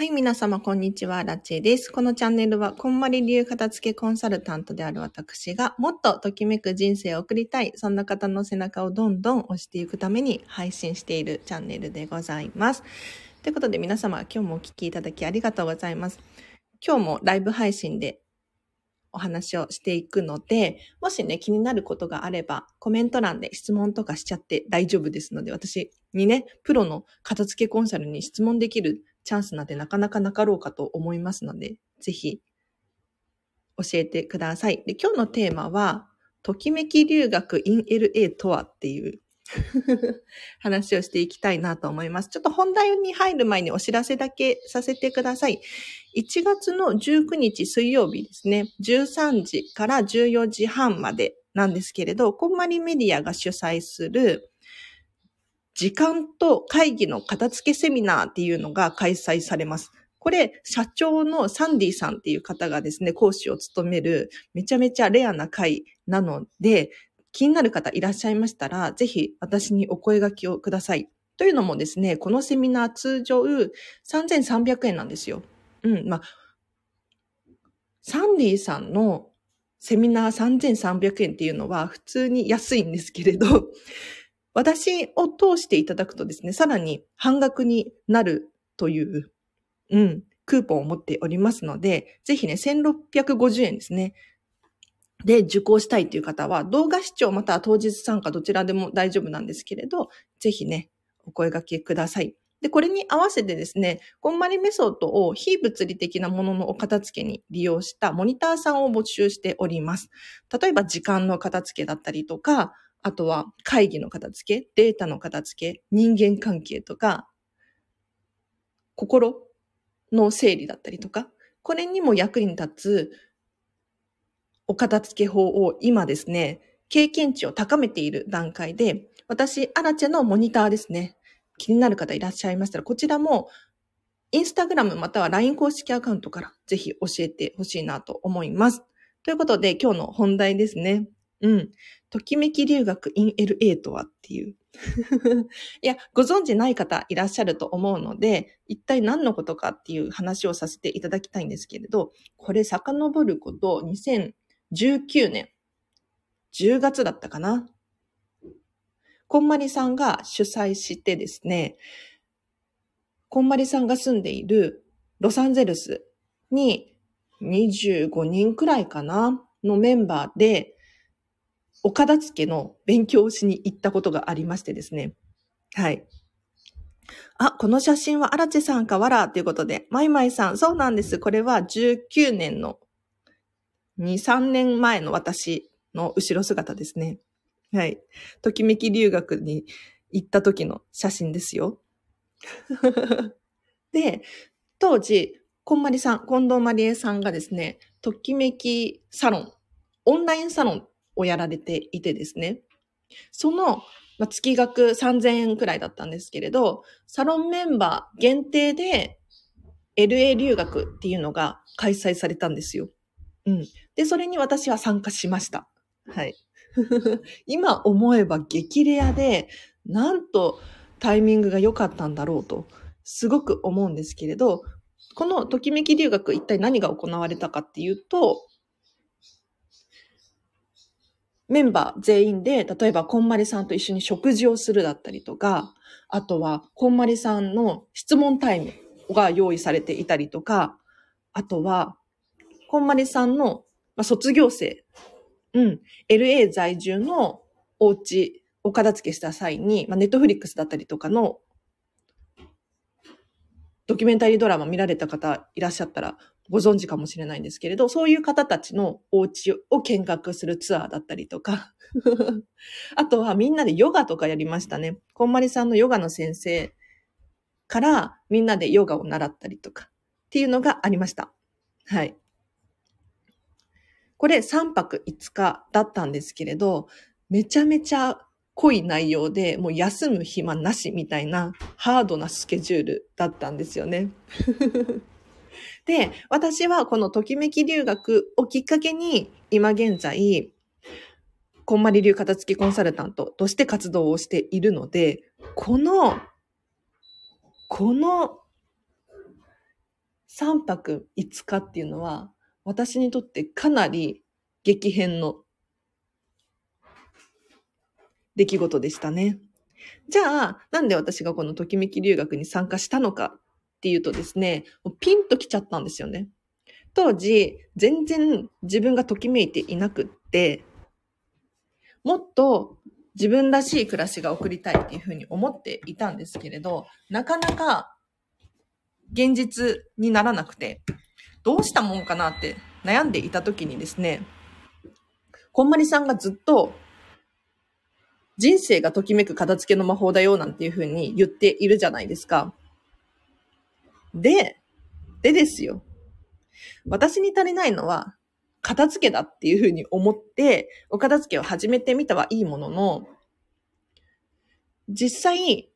はい、皆様、こんにちは。ラチェです。このチャンネルは、こんまり流片付けコンサルタントである私が、もっとときめく人生を送りたい、そんな方の背中をどんどん押していくために配信しているチャンネルでございます。ということで、皆様、今日もお聴きいただきありがとうございます。今日もライブ配信でお話をしていくので、もしね、気になることがあれば、コメント欄で質問とかしちゃって大丈夫ですので、私にね、プロの片付けコンサルに質問できるチャンスなんてなかなかなかろうかと思いますので、ぜひ教えてください。で今日のテーマは、ときめき留学 in LA とはっていう 話をしていきたいなと思います。ちょっと本題に入る前にお知らせだけさせてください。1月の19日水曜日ですね、13時から14時半までなんですけれど、こんまりメディアが主催する時間と会議の片付けセミナーっていうのが開催されます。これ、社長のサンディさんっていう方がですね、講師を務めるめちゃめちゃレアな会なので、気になる方いらっしゃいましたら、ぜひ私にお声掛けをください。というのもですね、このセミナー通常3300円なんですよ。うん、まあ、サンディさんのセミナー3300円っていうのは普通に安いんですけれど、私を通していただくとですね、さらに半額になるという、うん、クーポンを持っておりますので、ぜひね、1650円ですね。で、受講したいという方は、動画視聴または当日参加どちらでも大丈夫なんですけれど、ぜひね、お声掛けください。で、これに合わせてですね、こんまりメソッドを非物理的なもののお片付けに利用したモニターさんを募集しております。例えば時間の片付けだったりとか、あとは会議の片付け、データの片付け、人間関係とか、心の整理だったりとか、これにも役に立つお片付け法を今ですね、経験値を高めている段階で、私、アラチェのモニターですね。気になる方いらっしゃいましたら、こちらも、インスタグラムまたは LINE 公式アカウントからぜひ教えてほしいなと思います。ということで、今日の本題ですね。うん。ときめき留学 in LA とはっていう。いや、ご存知ない方いらっしゃると思うので、一体何のことかっていう話をさせていただきたいんですけれど、これ遡ること2019年10月だったかな。こんまりさんが主催してですね、こんまりさんが住んでいるロサンゼルスに25人くらいかなのメンバーでお片付けの勉強をしに行ったことがありましてですね。はい。あ、この写真は荒地さんかわらということで、まいまいさん、そうなんです。これは19年の2、3年前の私の後ろ姿ですね。はい。ときめき留学に行った時の写真ですよ。で、当時、こんまりさん、近藤まりえさんがですね、ときめきサロン、オンラインサロンをやられていてですね。その、まあ、月額3000円くらいだったんですけれど、サロンメンバー限定で LA 留学っていうのが開催されたんですよ。うん。で、それに私は参加しました。はい。今思えば激レアで、なんとタイミングが良かったんだろうと、すごく思うんですけれど、このときめき留学一体何が行われたかっていうと、メンバー全員で、例えば、こんまりさんと一緒に食事をするだったりとか、あとは、こんまりさんの質問タイムが用意されていたりとか、あとは、こんまりさんの、まあ、卒業生、うん、LA 在住のお家、お片付けした際に、まあ、ネットフリックスだったりとかのドキュメンタリードラマ見られた方いらっしゃったらご存知かもしれないんですけれど、そういう方たちのお家を見学するツアーだったりとか、あとはみんなでヨガとかやりましたね。こんまりさんのヨガの先生からみんなでヨガを習ったりとかっていうのがありました。はい。これ3泊5日だったんですけれど、めちゃめちゃ濃い内容で、もう休む暇なしみたいなハードなスケジュールだったんですよね。で、私はこのときめき留学をきっかけに、今現在、こんまり流片付きコンサルタントとして活動をしているので、この、この3泊5日っていうのは、私にとってかなり激変の出来事でしたね。じゃあ、なんで私がこのときめき留学に参加したのかっていうとですね、ピンときちゃったんですよね。当時、全然自分がときめいていなくって、もっと自分らしい暮らしが送りたいっていうふうに思っていたんですけれど、なかなか現実にならなくて、どうしたもんかなって悩んでいた時にですね、こんまりさんがずっと人生がときめく片付けの魔法だよなんていうふうに言っているじゃないですか。で、でですよ。私に足りないのは片付けだっていうふうに思って、お片付けを始めてみたはいいものの、実際、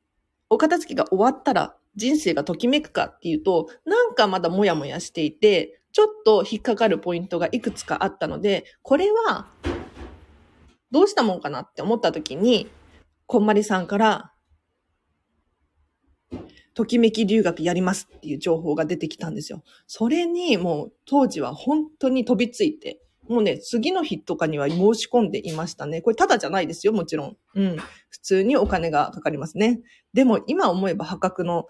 お片付けが終わったら人生がときめくかっていうと、なんかまだもやもやしていて、ちょっと引っかかるポイントがいくつかあったので、これは、どうしたもんかなって思った時に、こんまりさんから、ときめき留学やりますっていう情報が出てきたんですよ。それにもう当時は本当に飛びついて、もうね、次の日とかには申し込んでいましたね。これただじゃないですよ、もちろん。うん。普通にお金がかかりますね。でも今思えば破格の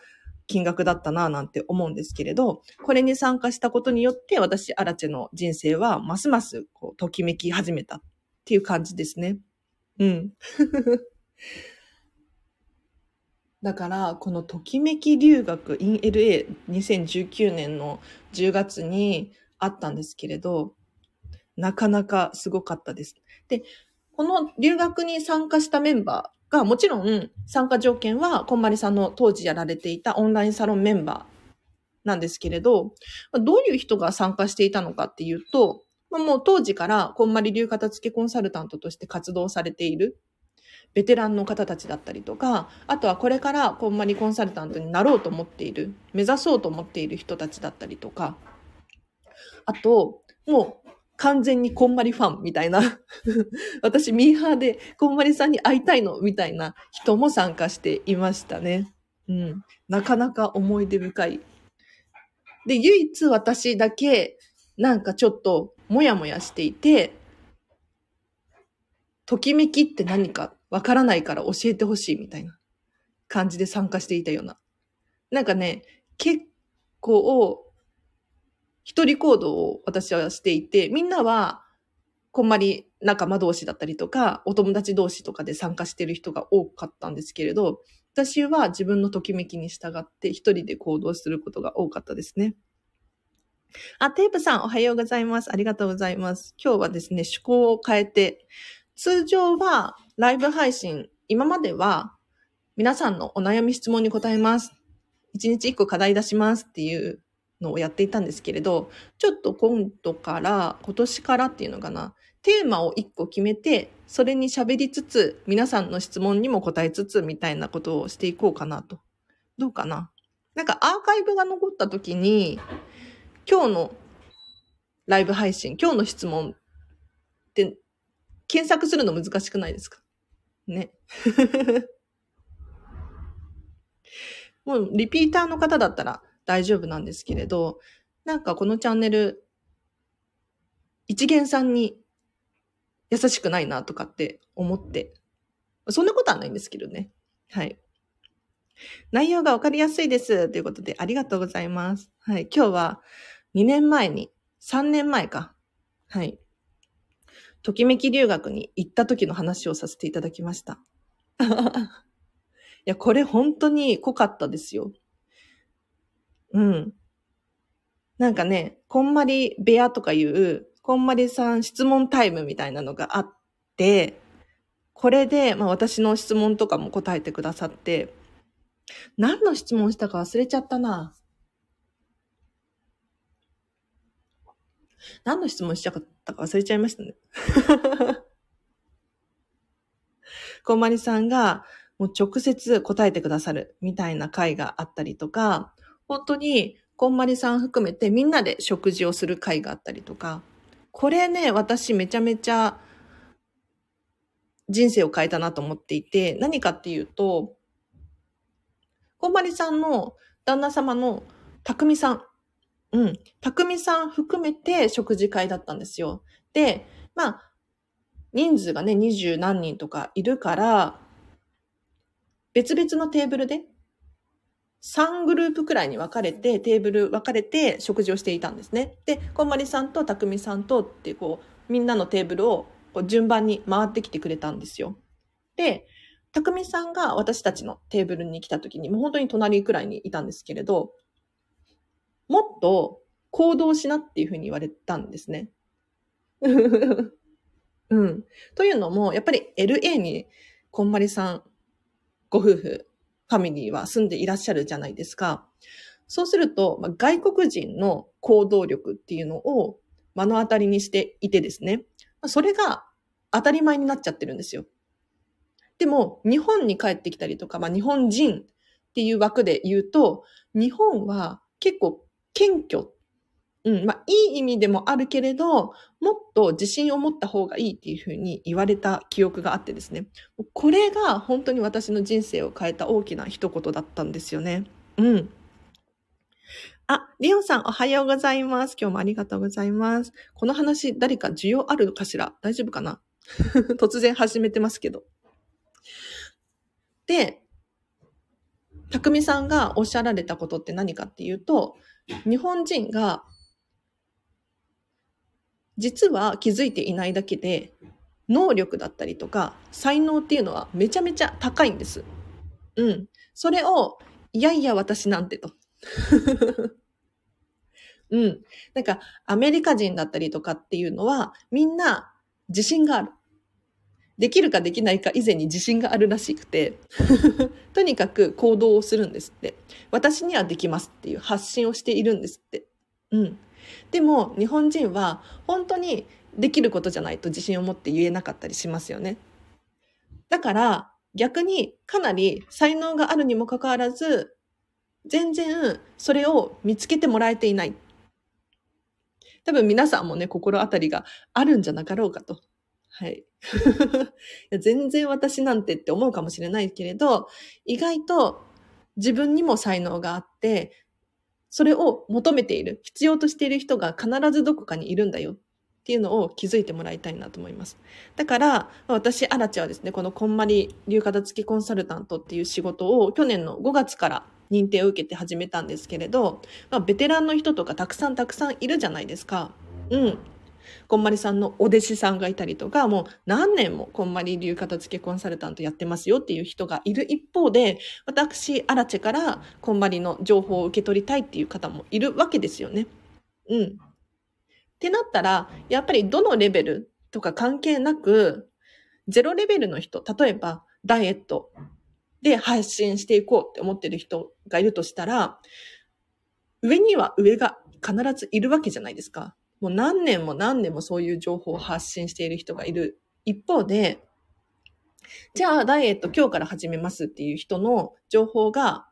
金額だったなぁなんて思うんですけれど、これに参加したことによって私、アラチェの人生はますますこうときめき始めたっていう感じですね。うん。だから、このときめき留学 in LA2019 年の10月にあったんですけれど、なかなかすごかったです。で、この留学に参加したメンバーが、もちろん参加条件は、こんまりさんの当時やられていたオンラインサロンメンバーなんですけれど、どういう人が参加していたのかっていうと、もう当時からこんまり流片付けコンサルタントとして活動されているベテランの方たちだったりとか、あとはこれからこんまりコンサルタントになろうと思っている、目指そうと思っている人たちだったりとか、あと、もう完全にこんまりファンみたいな 私ミーハーでこんまりさんに会いたいのみたいな人も参加していましたね。うん。なかなか思い出深い。で、唯一私だけなんかちょっともやもやしていて、ときめきって何かわからないから教えてほしいみたいな感じで参加していたような。なんかね、結構、一人行動を私はしていて、みんなは、こんまり仲間同士だったりとか、お友達同士とかで参加してる人が多かったんですけれど、私は自分のときめきに従って一人で行動することが多かったですね。あ、テープさんおはようございます。ありがとうございます。今日はですね、趣向を変えて、通常はライブ配信、今までは皆さんのお悩み質問に答えます。一日一個課題出しますっていうのをやっていたんですけれど、ちょっと今度から、今年からっていうのかな、テーマを一個決めて、それに喋りつつ、皆さんの質問にも答えつつ、みたいなことをしていこうかなと。どうかな？なんかアーカイブが残った時に、今日のライブ配信、今日の質問って検索するの難しくないですか？ね。もうリピーターの方だったら大丈夫なんですけれど、なんかこのチャンネル、一元さんに優しくないなとかって思って、そんなことはないんですけどね。はい。内容がわかりやすいです。ということで、ありがとうございます。はい。今日は2年前に、3年前か。はい。ときめき留学に行った時の話をさせていただきました。いや、これ本当に濃かったですよ。うん。なんかね、こんまり部屋とかいう、こんまりさん質問タイムみたいなのがあって、これで、まあ私の質問とかも答えてくださって、何の質問したか忘れちゃったな。何の質問しちゃったか忘れちゃいましたね。こんまりさんがもう直接答えてくださるみたいな回があったりとか、本当にこんまりさん含めてみんなで食事をする会があったりとか、これね、私めちゃめちゃ人生を変えたなと思っていて、何かっていうと、こんまりさんの旦那様の匠さんうん。匠さん含めて食事会だったんですよ。で、まあ、人数がね、二十何人とかいるから、別々のテーブルで、3グループくらいに分かれて、テーブル分かれて食事をしていたんですね。で、こんまりさんとたくみさんとってこう、みんなのテーブルをこう順番に回ってきてくれたんですよ。で、たくみさんが私たちのテーブルに来た時に、もう本当に隣くらいにいたんですけれど、もっと行動しなっていうふうに言われたんですね。うん。というのも、やっぱり LA にこんまりさん、ご夫婦、ファミリーは住んでいらっしゃるじゃないですか。そうすると、まあ、外国人の行動力っていうのを目の当たりにしていてですね。それが当たり前になっちゃってるんですよ。でも、日本に帰ってきたりとか、まあ、日本人っていう枠で言うと、日本は結構謙虚。うん、まあ、いい意味でもあるけれど、もっと自信を持った方がいいっていうふうに言われた記憶があってですね。これが本当に私の人生を変えた大きな一言だったんですよね。うん。あ、リオさんおはようございます。今日もありがとうございます。この話誰か需要あるのかしら？大丈夫かな？突然始めてますけど。で、匠さんがおっしゃられたことって何かっていうと、日本人が実は気づいていないだけで、能力だったりとか、才能っていうのはめちゃめちゃ高いんです。うん。それを、いやいや私なんてと。うん。なんか、アメリカ人だったりとかっていうのは、みんな自信がある。できるかできないか以前に自信があるらしくて とにかく行動をするんですって。私にはできますっていう発信をしているんですって。うん。でも、日本人は本当にできることじゃないと自信を持って言えなかったりしますよね。だから、逆にかなり才能があるにもかかわらず、全然それを見つけてもらえていない。多分皆さんもね、心当たりがあるんじゃなかろうかとはい。全然私なんてって思うかもしれないけれど、意外と自分にも才能があって、それを求めている、必要としている人が必ずどこかにいるんだよっていうのを気づいてもらいたいなと思います。だから、私、アラチはですね、このこんまり流片付きコンサルタントっていう仕事を去年の5月から認定を受けて始めたんですけれど、まあ、ベテランの人とかたくさんたくさんいるじゃないですか。うん。こんまりさんのお弟子さんがいたりとか、もう何年もこんまり流片付けコンサルタントやってますよっていう人がいる一方で、私、アラチェからこんまりの情報を受け取りたいっていう方もいるわけですよね。うん。ってなったら、やっぱりどのレベルとか関係なく、ゼロレベルの人、例えばダイエットで配信していこうって思ってる人がいるとしたら、上には上が必ずいるわけじゃないですか。もう何年も何年もそういう情報を発信している人がいる一方で、じゃあダイエット今日から始めますっていう人の情報が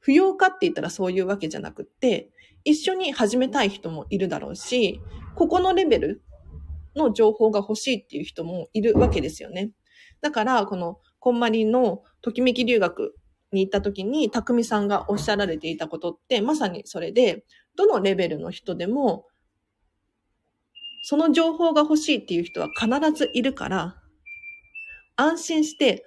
不要かって言ったらそういうわけじゃなくって、一緒に始めたい人もいるだろうし、ここのレベルの情報が欲しいっていう人もいるわけですよね。だから、この、こんまりのときめき留学に行った時に、たくみさんがおっしゃられていたことって、まさにそれで、どのレベルの人でもその情報が欲しいっていう人は必ずいるから、安心して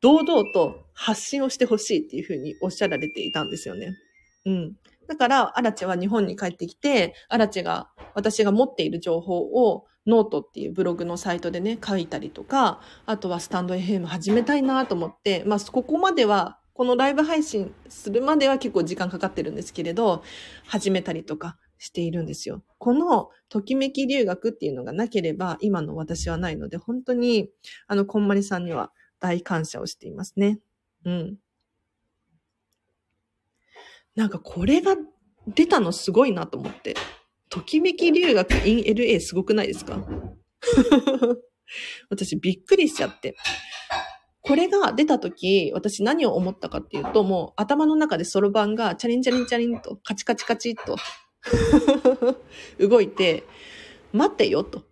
堂々と発信をしてほしいっていうふうにおっしゃられていたんですよね。うん。だから、アラチェは日本に帰ってきて、アラチェが、私が持っている情報をノートっていうブログのサイトでね、書いたりとか、あとはスタンド FM 始めたいなと思って、まあ、ここまでは、このライブ配信するまでは結構時間かかってるんですけれど、始めたりとか、しているんですよ。このときめき留学っていうのがなければ今の私はないので、本当にあの、こんまりさんには大感謝をしていますね。うん。なんかこれが出たのすごいなと思って。ときめき留学 in LA すごくないですか？私びっくりしちゃって。これが出た時、私何を思ったかっていうと、もう頭の中でソロ版がチャリンチャリンチャリンとカチカチカチっと 動いて、待ってよと。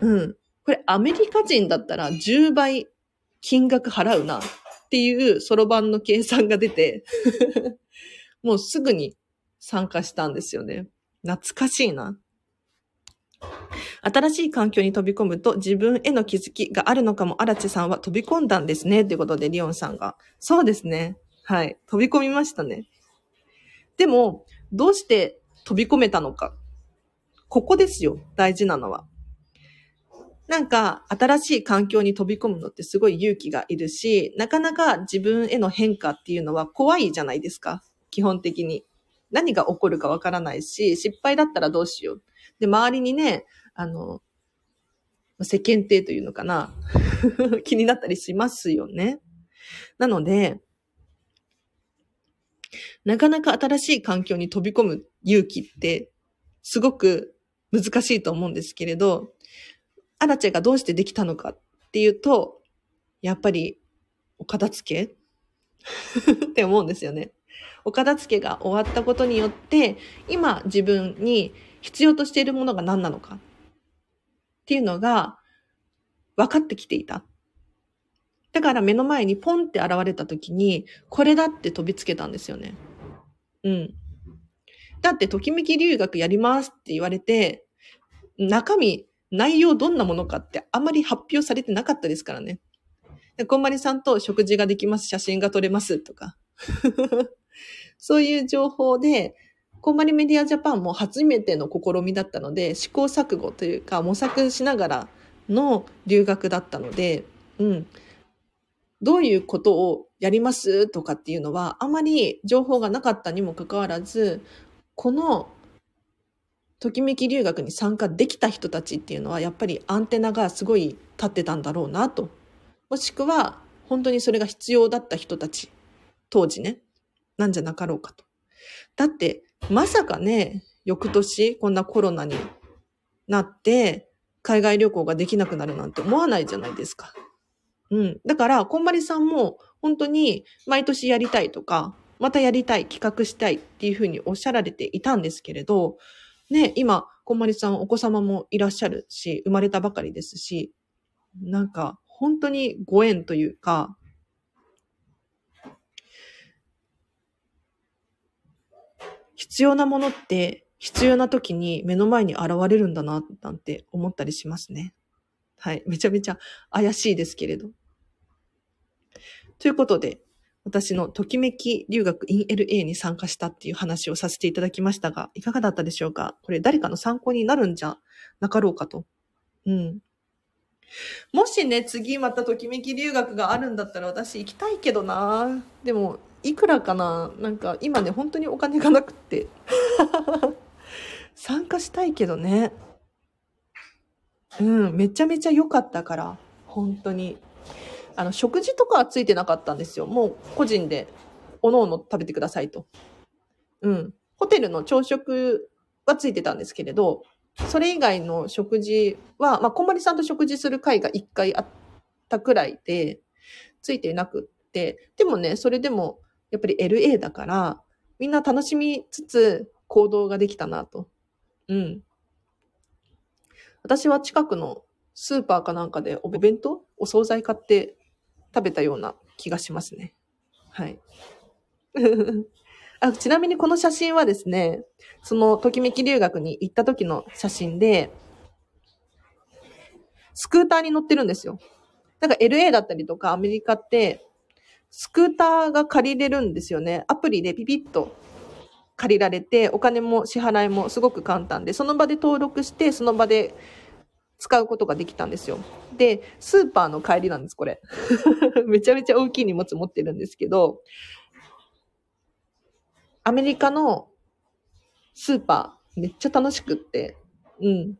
うん。これアメリカ人だったら10倍金額払うなっていうそろばんの計算が出て もうすぐに参加したんですよね。懐かしいな。新しい環境に飛び込むと自分への気づきがあるのかも、荒地さんは飛び込んだんですね。ということで、リオンさんが。そうですね。はい。飛び込みましたね。でも、どうして飛び込めたのか。ここですよ。大事なのは。なんか、新しい環境に飛び込むのってすごい勇気がいるし、なかなか自分への変化っていうのは怖いじゃないですか。基本的に。何が起こるかわからないし、失敗だったらどうしよう。で、周りにね、あの、世間体というのかな 気になったりしますよね。なので、なかなか新しい環境に飛び込む勇気ってすごく難しいと思うんですけれど、アラチェがどうしてできたのかっていうと、やっぱりお片付け って思うんですよね。お片付けが終わったことによって、今自分に必要としているものが何なのかっていうのが分かってきていた。だから目の前にポンって現れた時に、これだって飛びつけたんですよね。うん。だって、ときめき留学やりますって言われて、中身、内容どんなものかってあまり発表されてなかったですからね。こんまりさんと食事ができます、写真が撮れますとか。そういう情報で、こんまりメディアジャパンも初めての試みだったので、試行錯誤というか模索しながらの留学だったので、うん。どういうことをやりますとかっていうのは、あまり情報がなかったにもかかわらず、このときめき留学に参加できた人たちっていうのは、やっぱりアンテナがすごい立ってたんだろうなと。もしくは、本当にそれが必要だった人たち、当時ね、なんじゃなかろうかと。だって、まさかね、翌年こんなコロナになって、海外旅行ができなくなるなんて思わないじゃないですか。うん。だから、こんまりさんも本当に毎年やりたいとか、またやりたい、企画したいっていうふうにおっしゃられていたんですけれど、ね、今、こんまりさんお子様もいらっしゃるし、生まれたばかりですし、なんか本当にご縁というか、必要なものって必要な時に目の前に現れるんだな、なんて思ったりしますね。はい。めちゃめちゃ怪しいですけれど。ということで、私のときめき留学 in LA に参加したっていう話をさせていただきましたが、いかがだったでしょうか？これ誰かの参考になるんじゃなかろうかと。うん。もしね、次またときめき留学があるんだったら私行きたいけどなでも、いくらかな？なんか今ね、本当にお金がなくって。参加したいけどね。うん、めちゃめちゃ良かったから、本当に。あの、食事とかはついてなかったんですよ。もう個人で、おのおの食べてくださいと。うん。ホテルの朝食はついてたんですけれど、それ以外の食事は、まあ、こんまりさんと食事する会が一回あったくらいで、ついていなくって、でもね、それでも、やっぱり LA だから、みんな楽しみつつ行動ができたなと。うん。私は近くのスーパーかなんかでお弁当お惣菜買って食べたような気がしますね。はい。あちなみにこの写真はですね、そのときめき留学に行った時の写真で、スクーターに乗ってるんですよ。なんか LA だったりとかアメリカって、スクーターが借りれるんですよね。アプリでピピッと借りられて、お金も支払いもすごく簡単で、その場で登録して、その場で使うことができたんですよ。で、スーパーの帰りなんです、これ。めちゃめちゃ大きい荷物持ってるんですけど、アメリカのスーパー、めっちゃ楽しくって、うん。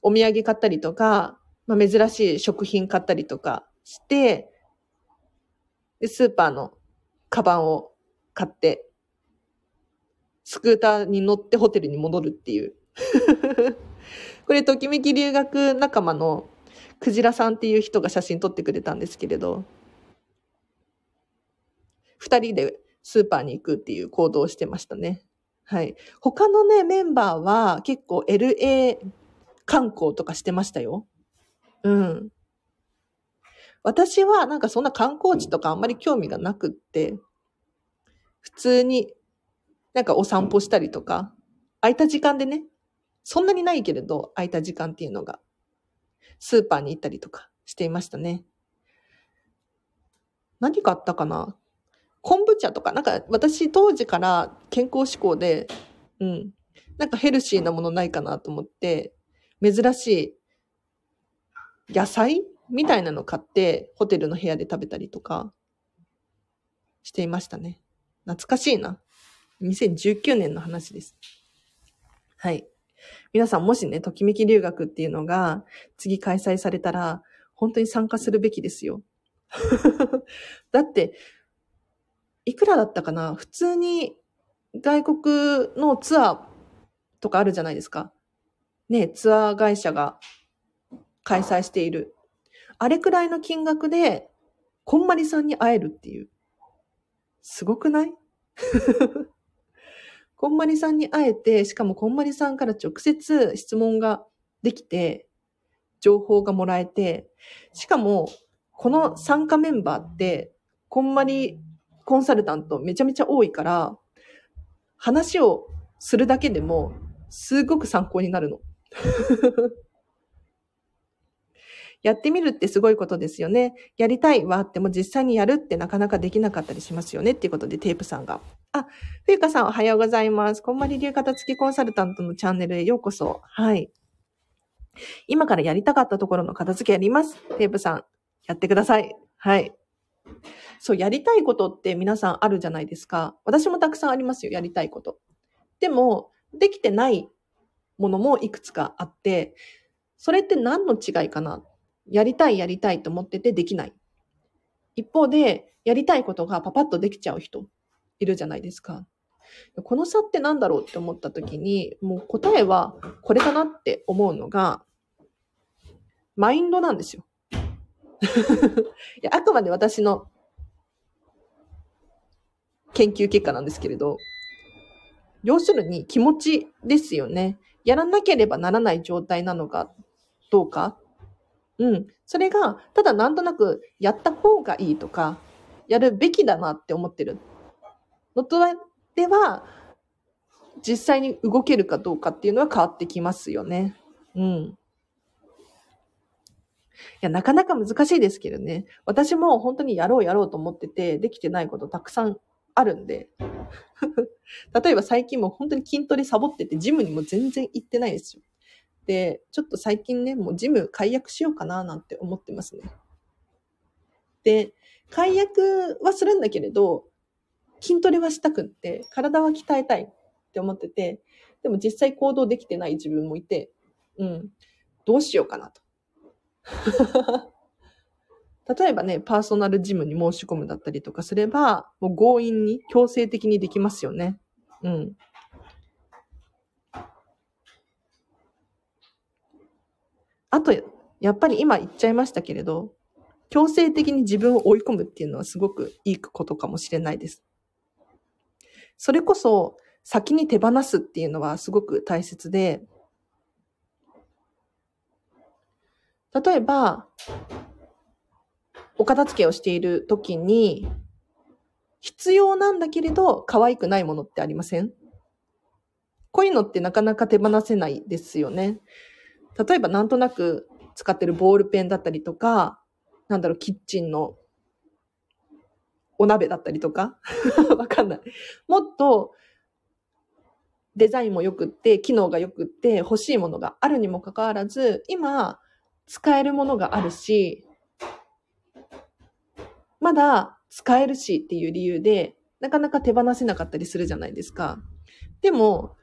お土産買ったりとか、まあ、珍しい食品買ったりとかして、で、スーパーのカバンを買って、スクーターに乗ってホテルに戻るっていう これ、ときめき留学仲間のクジラさんっていう人が写真撮ってくれたんですけれど、二人でスーパーに行くっていう行動をしてましたね。はい。他のね、メンバーは結構 LA 観光とかしてましたよ。うん。私はなんかそんな観光地とかあんまり興味がなくって、普通になんかお散歩したりとか、空いた時間でね、そんなにないけれど、空いた時間っていうのが、スーパーに行ったりとかしていましたね。何かあったかな？昆布茶とか、なんか私当時から健康志向で、うん。なんかヘルシーなものないかなと思って、珍しい野菜みたいなの買ってホテルの部屋で食べたりとかしていましたね。懐かしいな。2019年の話です。はい。皆さんもしね、ときめき留学っていうのが次開催されたら、本当に参加するべきですよ。だって、いくらだったかな？普通に外国のツアーとかあるじゃないですか。ね、ツアー会社が開催している。あれくらいの金額で、こんまりさんに会えるっていう。すごくない？こんまりさんに会えて、しかもこんまりさんから直接質問ができて、情報がもらえて、しかも、この参加メンバーって、こんまりコンサルタントめちゃめちゃ多いから、話をするだけでも、すごく参考になるの。やってみるってすごいことですよね。やりたいはあっても実際にやるってなかなかできなかったりしますよねっていうことでテープさんが。あ、ふゆかさんおはようございます。こんまり流型付きコンサルタントのチャンネルへようこそ。はい。今からやりたかったところの片付けやります。テープさん、やってください。はい。そう、やりたいことって皆さんあるじゃないですか。私もたくさんありますよ、やりたいこと。でも、できてないものもいくつかあって、それって何の違いかなやりたいやりたいと思っててできない。一方で、やりたいことがパパッとできちゃう人いるじゃないですか。この差って何だろうって思った時に、もう答えはこれかなって思うのが、マインドなんですよ。いやあくまで私の研究結果なんですけれど、要するに気持ちですよね。やらなければならない状態なのかどうかうん。それが、ただなんとなくやった方がいいとか、やるべきだなって思ってるのとでは、実際に動けるかどうかっていうのは変わってきますよね。うん。いや、なかなか難しいですけどね。私も本当にやろうやろうと思ってて、できてないことたくさんあるんで。例えば最近も本当に筋トレサボってて、ジムにも全然行ってないですよ。で、ちょっと最近ね、もうジム解約しようかななんて思ってますね。で、解約はするんだけれど、筋トレはしたくって、体は鍛えたいって思ってて、でも実際行動できてない自分もいて、うん、どうしようかなと。例えばね、パーソナルジムに申し込むだったりとかすれば、もう強引に強制的にできますよね。うん。あと、やっぱり今言っちゃいましたけれど、強制的に自分を追い込むっていうのはすごくいいことかもしれないです。それこそ先に手放すっていうのはすごく大切で、例えば、お片付けをしている時に、必要なんだけれど可愛くないものってありません？こういうのってなかなか手放せないですよね。例えばなんとなく使ってるボールペンだったりとか、なんだろう、キッチンのお鍋だったりとか？わかんない。もっとデザインも良くって、機能が良くって、欲しいものがあるにもかかわらず、今、使えるものがあるし、まだ使えるしっていう理由で、なかなか手放せなかったりするじゃないですか。でも、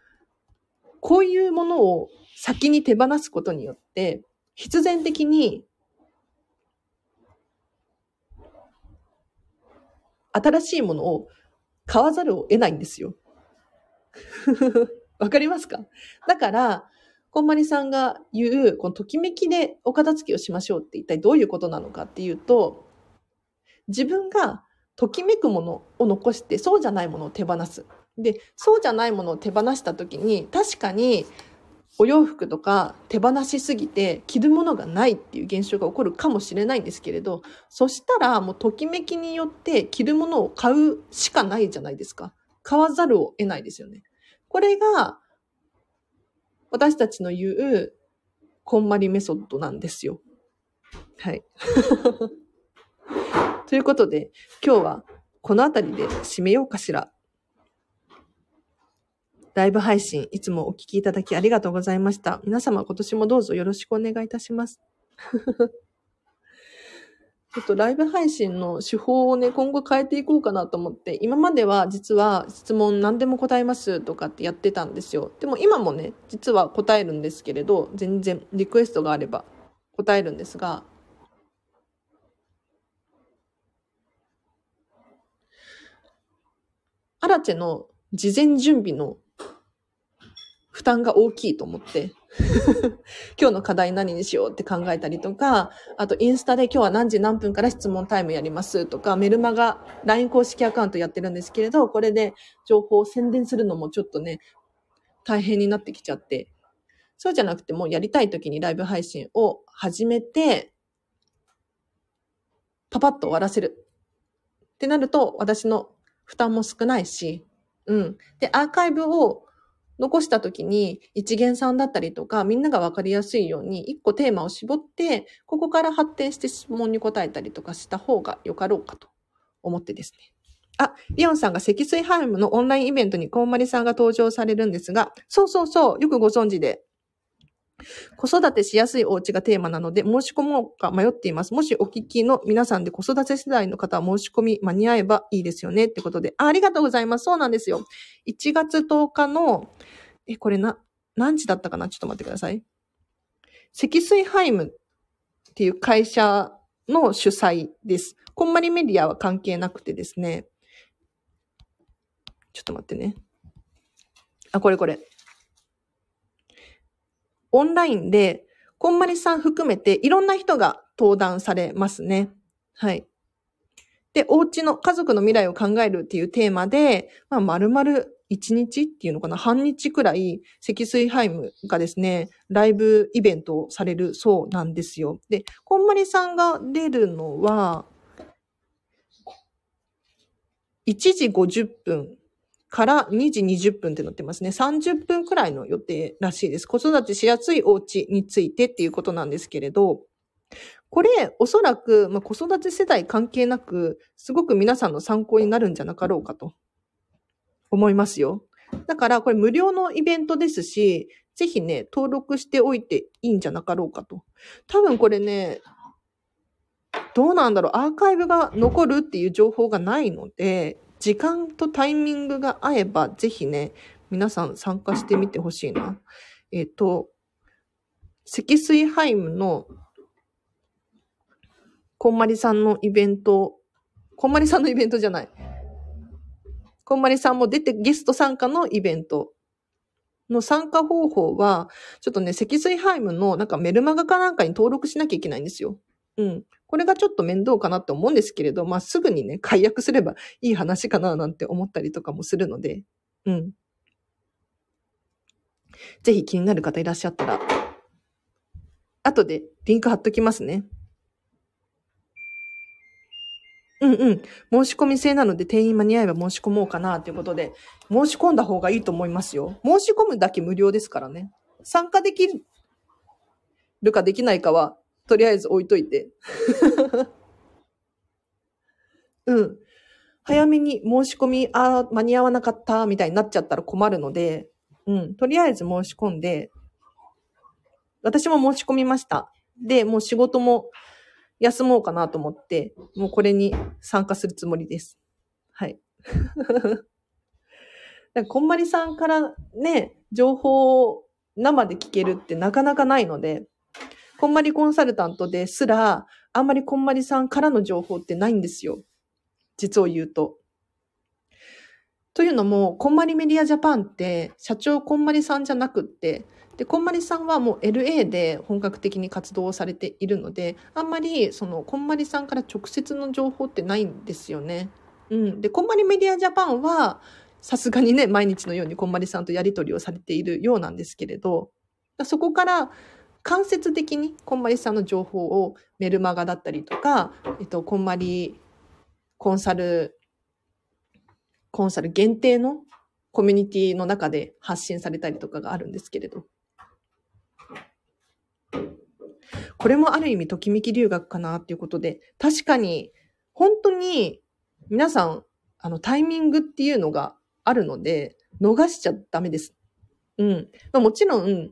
こういうものを先に手放すことによって、必然的に、新しいものを買わざるを得ないんですよ。わかりますか？だから、こんまりさんが言う、このときめきでお片付けをしましょうって一体どういうことなのかっていうと、自分がときめくものを残して、そうじゃないものを手放す。で、そうじゃないものを手放したときに、確かにお洋服とか手放しすぎて着るものがないっていう現象が起こるかもしれないんですけれど、そしたらもうときめきによって着るものを買うしかないじゃないですか。買わざるを得ないですよね。これが私たちの言う、こんまりメソッドなんですよ。はい。ということで、今日はこの辺りで締めようかしら。ライブ配信、いつもお聞きいただきありがとうございました。皆様今年もどうぞよろしくお願いいたします。ちょっとライブ配信の手法をね、今後変えていこうかなと思って、今までは実は質問何でも答えますとかってやってたんですよ。でも今もね、実は答えるんですけれど、全然リクエストがあれば答えるんですが、アラチェの事前準備の負担が大きいと思って 今日の課題何にしようって考えたりとか、あとインスタで今日は何時何分から質問タイムやりますとか、メルマガ、LINE 公式アカウントやってるんですけれど、これで情報を宣伝するのもちょっとね、大変になってきちゃって、そうじゃなくてもやりたい時にライブ配信を始めて、パパッと終わらせる。ってなると、私の負担も少ないし、うん。で、アーカイブを残した時に一元さんだったりとか、みんながわかりやすいように一個テーマを絞って、ここから発展して質問に答えたりとかした方がよかろうかと思ってですね。あ、リオンさんが積水ハイムのオンラインイベントにコウマリさんが登場されるんですが、そうそうそう、よくご存知で。子育てしやすいお家がテーマなので、申し込もうか迷っています。もしお聞きの皆さんで子育て世代の方は申し込み間に合えばいいですよねってことであ。ありがとうございます。そうなんですよ。1月10日の、え、これな、何時だったかな？ちょっと待ってください。積水ハイムっていう会社の主催です。こんまりメディアは関係なくてですね。ちょっと待ってね。あ、これこれ。オンラインで、こんまりさん含めていろんな人が登壇されますね。はい。で、お家の家族の未来を考えるっていうテーマで、まあ、丸々1日っていうのかな半日くらい、積水ハイムがですね、ライブイベントをされるそうなんですよ。で、こんまりさんが出るのは、1時50分から2時20分って載ってますね。30分くらいの予定らしいです。子育てしやすいお家についてっていうことなんですけれど、これ、おそらく、まあ、子育て世代関係なく、すごく皆さんの参考になるんじゃなかろうかと思いますよ。だから、これ無料のイベントですし、ぜひね、登録しておいていいんじゃなかろうかと。多分これね、どうなんだろう、アーカイブが残るっていう情報がないので、時間とタイミングが合えば、ぜひね、皆さん参加してみてほしいな。えっ、ー、と、積水ハイムの、こんまりさんのイベント、こんまりさんのイベントじゃない。こんまりさんも出てゲスト参加のイベントの参加方法は、ちょっとね、積水ハイムのなんかメルマガかなんかに登録しなきゃいけないんですよ。うん。これがちょっと面倒かなって思うんですけれど、まあ、すぐにね、解約すればいい話かななんて思ったりとかもするので、うん。ぜひ気になる方いらっしゃったら、後でリンク貼っときますね。うんうん。申し込み制なので定員間に合えば申し込もうかなということで、申し込んだ方がいいと思いますよ。申し込むだけ無料ですからね。参加できるかできないかはとりあえず置いといて。うん。早めに申し込み、あ間に合わなかった、みたいになっちゃったら困るので、うん。とりあえず申し込んで、私も申し込みました。で、もう仕事も休もうかなと思って、もうこれに参加するつもりです。はい。こんまりさんからね、情報を生で聞けるってなかなかないので、こんまりコンサルタントですら、あんまりこんまりさんからの情報ってないんですよ。実を言うと。というのも、こんまりメディアジャパンって、社長こんまりさんじゃなくって、で、こんまりさんはもう LA で本格的に活動をされているので、あんまり、その、こんまりさんから直接の情報ってないんですよね。うん。で、こんまりメディアジャパンは、さすがにね、毎日のようにこんまりさんとやり取りをされているようなんですけれど、そこから間接的にこんまりさんの情報をメルマガだったりとか、えっと、こんまりコンサル、コンサル限定のコミュニティの中で発信されたりとかがあるんですけれど。これもある意味ときめき留学かなっていうことで、確かに本当に皆さん、あのタイミングっていうのがあるので、逃しちゃダメです。うん。まあ、もちろん、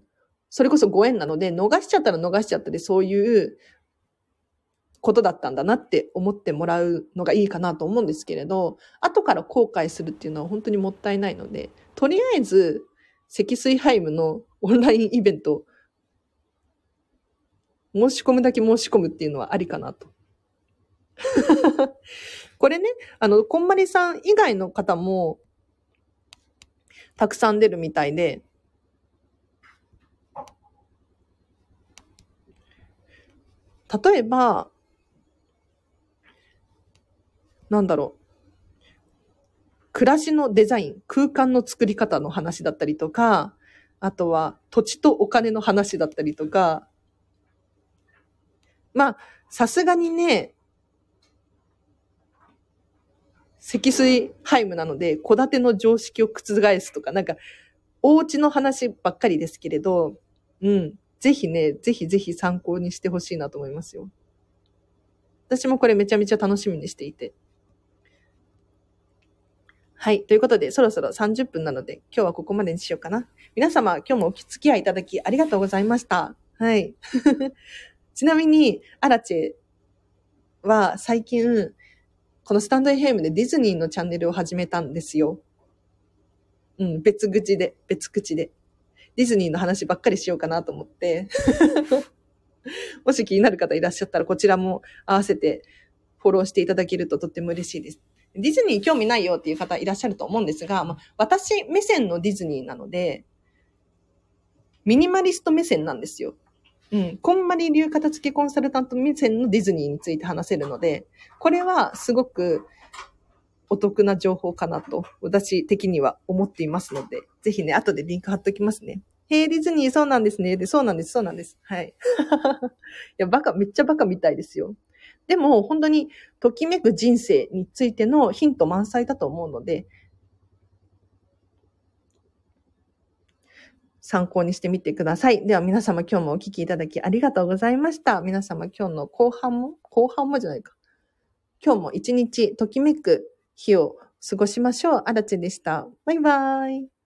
それこそご縁なので、逃しちゃったら逃しちゃったで、そういうことだったんだなって思ってもらうのがいいかなと思うんですけれど、後から後悔するっていうのは本当にもったいないので、とりあえず、積水ハイムのオンラインイベント、申し込むだけ申し込むっていうのはありかなと。これね、あの、こんまりさん以外の方も、たくさん出るみたいで、例えば、なんだろう。暮らしのデザイン、空間の作り方の話だったりとか、あとは土地とお金の話だったりとか、まあ、さすがにね、積水ハイムなので、戸建ての常識を覆すとか、なんか、お家の話ばっかりですけれど、うん。ぜひね、ぜひぜひ参考にしてほしいなと思いますよ。私もこれめちゃめちゃ楽しみにしていて。はい。ということで、そろそろ30分なので、今日はここまでにしようかな。皆様、今日もお付き合いいただきありがとうございました。はい。ちなみに、アラチェは最近、このスタンド FM でディズニーのチャンネルを始めたんですよ。うん、別口で、別口で。ディズニーの話ばっかりしようかなと思って。もし気になる方いらっしゃったら、こちらも合わせてフォローしていただけるととっても嬉しいです。ディズニー興味ないよっていう方いらっしゃると思うんですが、まあ、私目線のディズニーなので、ミニマリスト目線なんですよ。うん。こんまり流片付けコンサルタント目線のディズニーについて話せるので、これはすごくお得な情報かなと、私的には思っていますので、ぜひね、後でリンク貼っときますね。へえ、ディズニーそうなんですね。で、そうなんです、そうなんです。はい。いや、バカ、めっちゃバカみたいですよ。でも、本当に、ときめく人生についてのヒント満載だと思うので、参考にしてみてください。では皆様今日もお聞きいただきありがとうございました。皆様今日の後半も、後半もじゃないか。今日も一日ときめく日を過ごしましょう。あらちでした。バイバーイ。